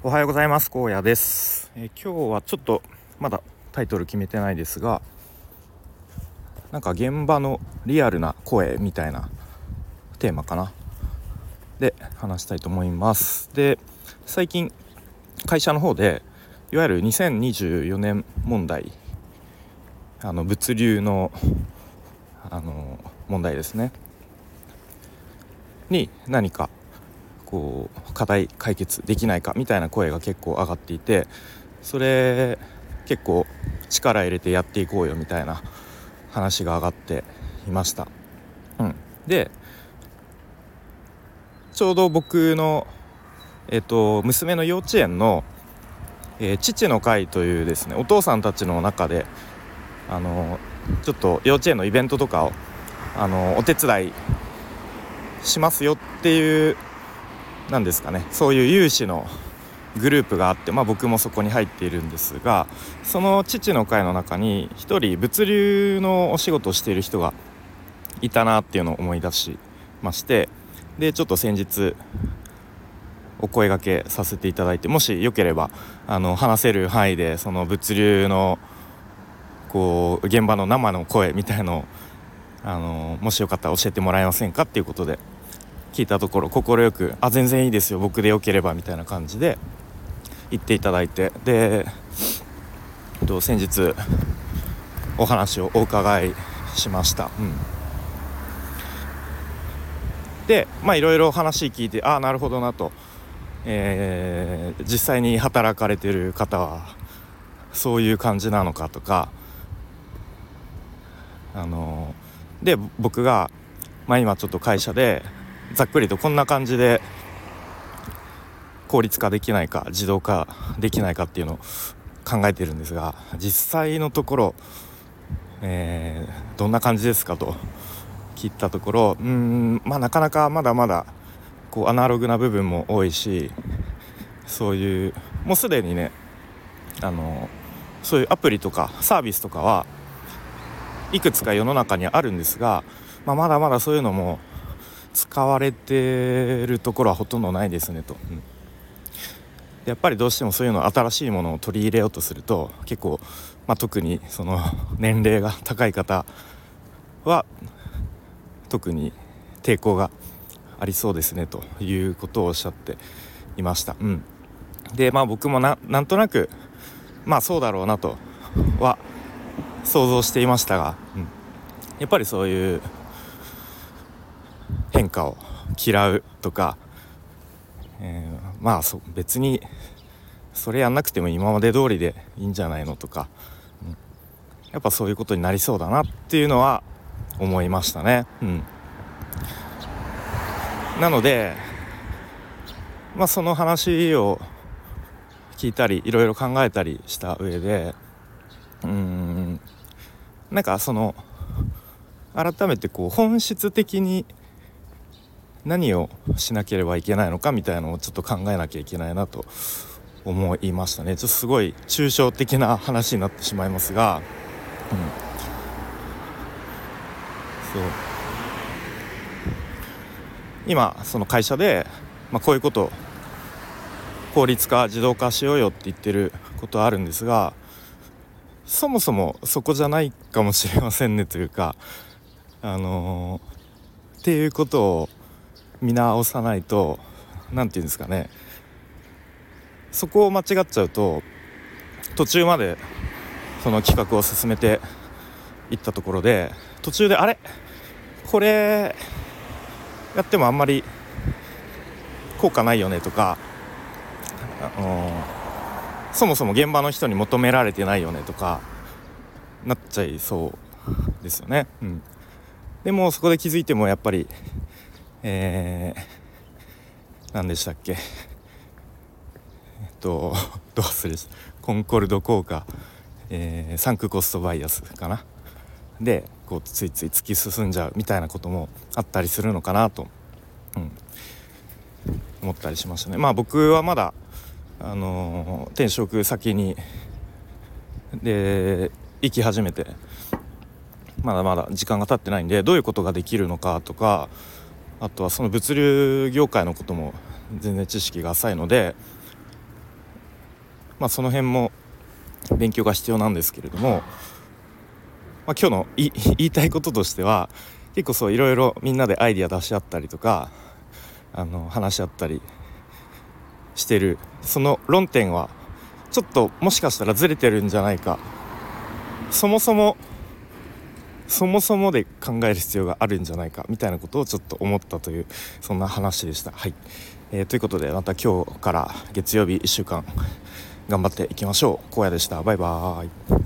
おはようございます。荒野です、え、今日はちょっとまだタイトル決めてないですがなんか現場のリアルな声みたいなテーマかな。で話したいと思います。で最近会社の方でいわゆる2024年問題あの物流のあの問題ですね。に何かこう課題解決できないかみたいな声が結構上がっていてそれ結構力入れてやっていこうよみたいな話が上がっていました。うん、でちょうど僕の、えーと、娘の幼稚園の、えー、父の会というですねお父さんたちの中であのちょっと幼稚園のイベントとかをあのお手伝いしますよっていう何ですかね。そういう有志のグループがあって、まあ、僕もそこに入っているんですがその父の会の中に1人物流のお仕事をしている人がいたなっていうのを思い出しましてでちょっと先日お声がけさせていただいてもしよければあの話せる範囲でその物流のこう現場の生の声みたいのをあのもしよかったら教えてもらえませんかっていうことで聞いたところ快く「あ全然いいですよ僕でよければ」みたいな感じで言っていただいてで先日お話をお伺いしました。うん。でまあいろいろ話聞いてああなるほどなと、えー、実際に働かれてる方はそういう感じなのかとか。あので僕が、まあ、今ちょっと会社でざっくりとこんな感じで効率化できないか自動化できないかっていうのを考えてるんですが実際のところ、えー、どんな感じですかと聞いたところうんまあなかなかまだまだこうアナログな部分も多いしそういうもうすでにねあのそういうアプリとかサービスとかはいくつか世の中にあるんですが、まあ、まだまだそういうのも使われてるところはほとんどないですねと、うん、やっぱりどうしてもそういうの新しいものを取り入れようとすると結構、まあ、特にその 年齢が高い方は特に抵抗がありそうですねということをおっしゃっていました。うん、でまあ僕もなんとなくまあそうだろうなとは想像していましたが、うん、やっぱりそういう変化を嫌うとか、えー、まあそ別にそれやんなくても今まで通りでいいんじゃないのとか、うん、やっぱそういうことになりそうだなっていうのは思いましたね。うん、なのでまあその話を聞いたりいろいろ考えたりした上でうんなんかその改めてこう本質的に何をしなければいけないのかみたいなのをちょっと考えなきゃいけないなと思いましたね。ちょっとすごい抽象的な話になってしまいますが、うん、そう。今その会社で、まあ、こういうこと効率化自動化しようよって言ってることはあるんですがそもそもそこじゃないかもしれませんねというかあのー、っていうことを見直さないと何て言うんですかね。そこを間違っちゃうと途中までその企画を進めていったところで途中であれ？これやってもあんまり効果ないよねとか、あのそもそも現場の人に求められてないよねとかなっちゃいそうですよね。うん、でもそこで気づいてもやっぱりえー、何でしたっけ？えっと どうする？コンコルド効果、えー、サンクコストバイアスかな？でこうついつい突き進んじゃうみたいなこともあったりするのかなと、うん、思ったりしましたね。まあ僕はまだあの転職先にで行き始めてまだまだ時間が経ってないんでどういうことができるのかとかあとはその物流業界のことも全然知識が浅いのでまあ、その辺も勉強が必要なんですけれども、まあ、今日の 言いたいこととしては結構そういろいろみんなでアイディア出し合ったりとかあの話し合ったりしてるその論点はちょっともしかしたらずれてるんじゃないか。そもそもそもそもで考える必要があるんじゃないかみたいなことをちょっと思ったというそんな話でした。はい、えー、ということでまた今日から月曜日1週間頑張っていきましょう。荒野でした。バイバーイ。